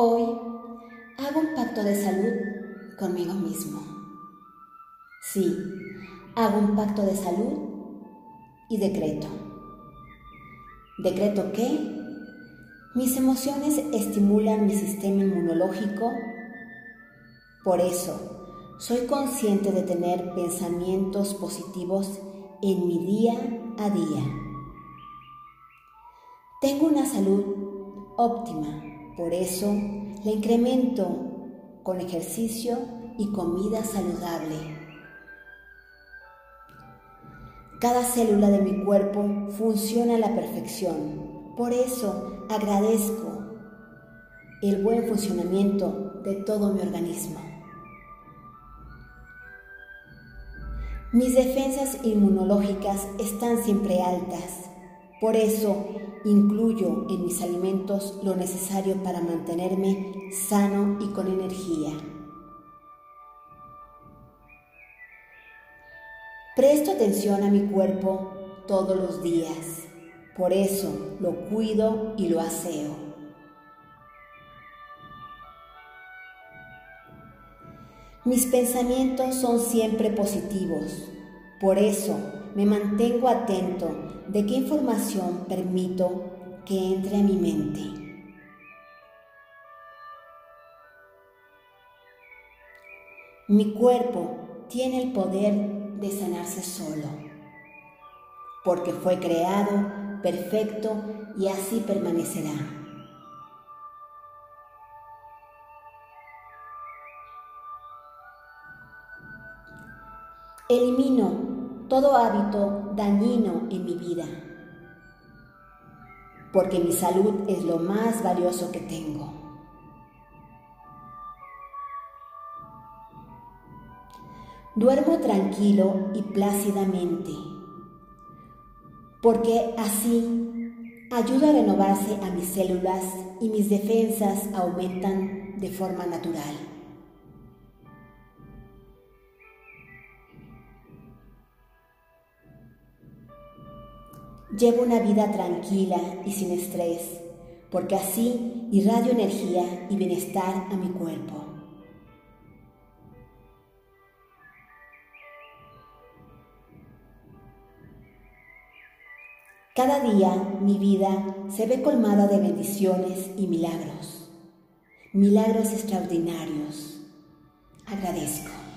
Hoy hago un pacto de salud conmigo mismo. Sí, hago un pacto de salud y decreto. Decreto que mis emociones estimulan mi sistema inmunológico. Por eso, soy consciente de tener pensamientos positivos en mi día a día. Tengo una salud óptima por eso le incremento con ejercicio y comida saludable. Cada célula de mi cuerpo funciona a la perfección. Por eso agradezco el buen funcionamiento de todo mi organismo. Mis defensas inmunológicas están siempre altas. Por eso incluyo en mis alimentos lo necesario para mantenerme sano y con energía. Presto atención a mi cuerpo todos los días. Por eso lo cuido y lo aseo. Mis pensamientos son siempre positivos. Por eso me mantengo atento de qué información permito que entre a mi mente. Mi cuerpo tiene el poder de sanarse solo, porque fue creado perfecto y así permanecerá. Elimino todo hábito dañino en mi vida, porque mi salud es lo más valioso que tengo. Duermo tranquilo y plácidamente, porque así ayuda a renovarse a mis células y mis defensas aumentan de forma natural. Llevo una vida tranquila y sin estrés, porque así irradio energía y bienestar a mi cuerpo. Cada día mi vida se ve colmada de bendiciones y milagros, milagros extraordinarios. Agradezco.